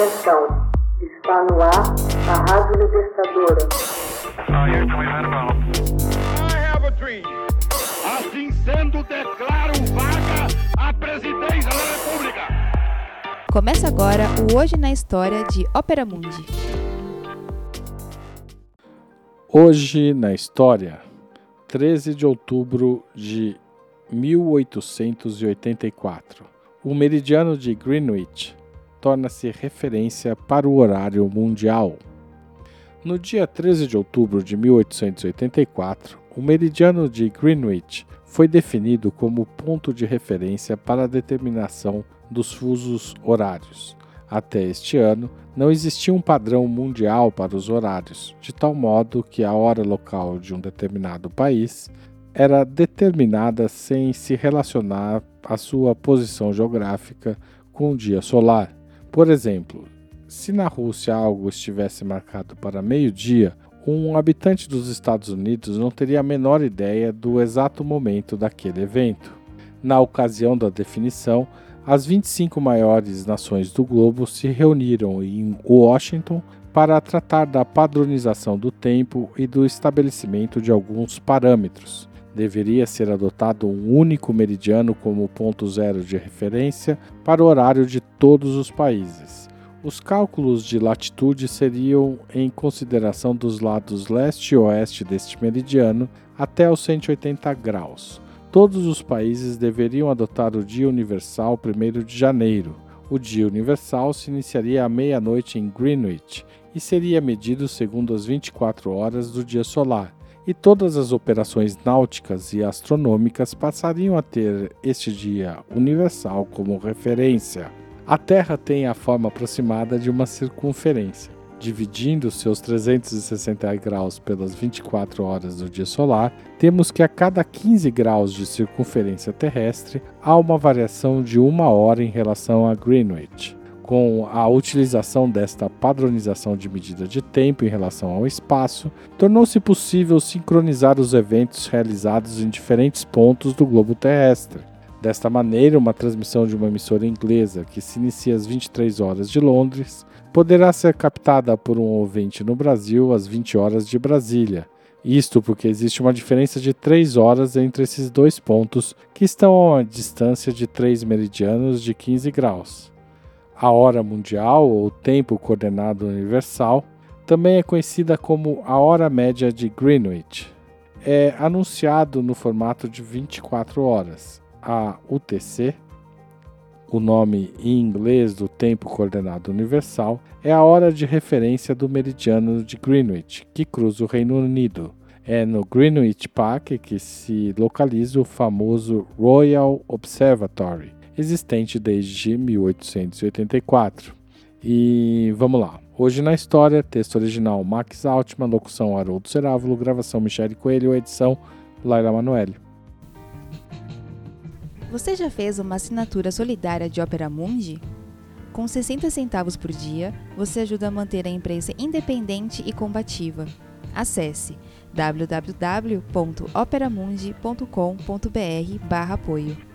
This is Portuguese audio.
Atenção, está no ar a Rádio Libertadora. Assim sendo, declaro vaga a presidência da República. Começa agora o Hoje na História de Ópera Mundi. Hoje na História, 13 de outubro de 1884. O meridiano de Greenwich torna-se referência para o horário mundial. No dia 13 de outubro de 1884, o meridiano de Greenwich foi definido como ponto de referência para a determinação dos fusos horários. Até este ano, não existia um padrão mundial para os horários, de tal modo que a hora local de um determinado país era determinada sem se relacionar à sua posição geográfica com o dia solar. Por exemplo, se na Rússia algo estivesse marcado para meio-dia, um habitante dos Estados Unidos não teria a menor ideia do exato momento daquele evento. Na ocasião da definição, as 25 maiores nações do globo se reuniram em Washington para tratar da padronização do tempo e do estabelecimento de alguns parâmetros. Deveria ser adotado um único meridiano como ponto zero de referência para o horário de todos os países. Os cálculos de latitude seriam em consideração dos lados leste e oeste deste meridiano até os 180 graus. Todos os países deveriam adotar o Dia Universal 1 de janeiro. O Dia Universal se iniciaria à meia-noite em Greenwich e seria medido segundo as 24 horas do dia solar e todas as operações náuticas e astronômicas passariam a ter este dia universal como referência. A Terra tem a forma aproximada de uma circunferência. Dividindo seus 360 graus pelas 24 horas do dia solar, temos que a cada 15 graus de circunferência terrestre há uma variação de uma hora em relação a Greenwich com a utilização desta padronização de medida de tempo em relação ao espaço, tornou-se possível sincronizar os eventos realizados em diferentes pontos do globo terrestre. Desta maneira, uma transmissão de uma emissora inglesa que se inicia às 23 horas de Londres poderá ser captada por um ouvinte no Brasil às 20 horas de Brasília. Isto porque existe uma diferença de 3 horas entre esses dois pontos que estão a uma distância de 3 meridianos de 15 graus. A hora mundial, ou tempo coordenado universal, também é conhecida como a hora média de Greenwich. É anunciado no formato de 24 horas. A UTC, o nome em inglês do tempo coordenado universal, é a hora de referência do meridiano de Greenwich, que cruza o Reino Unido. É no Greenwich Park que se localiza o famoso Royal Observatory, existente desde 1884. E vamos lá. Hoje na história, texto original Max Altman, locução Haroldo Cerávulo, gravação Michele Coelho, edição Laila Manoeli. Você já fez uma assinatura solidária de Opera Mundi? Com 60 centavos por dia, você ajuda a manter a imprensa independente e combativa. Acesse www.operamundi.com.br/apoio.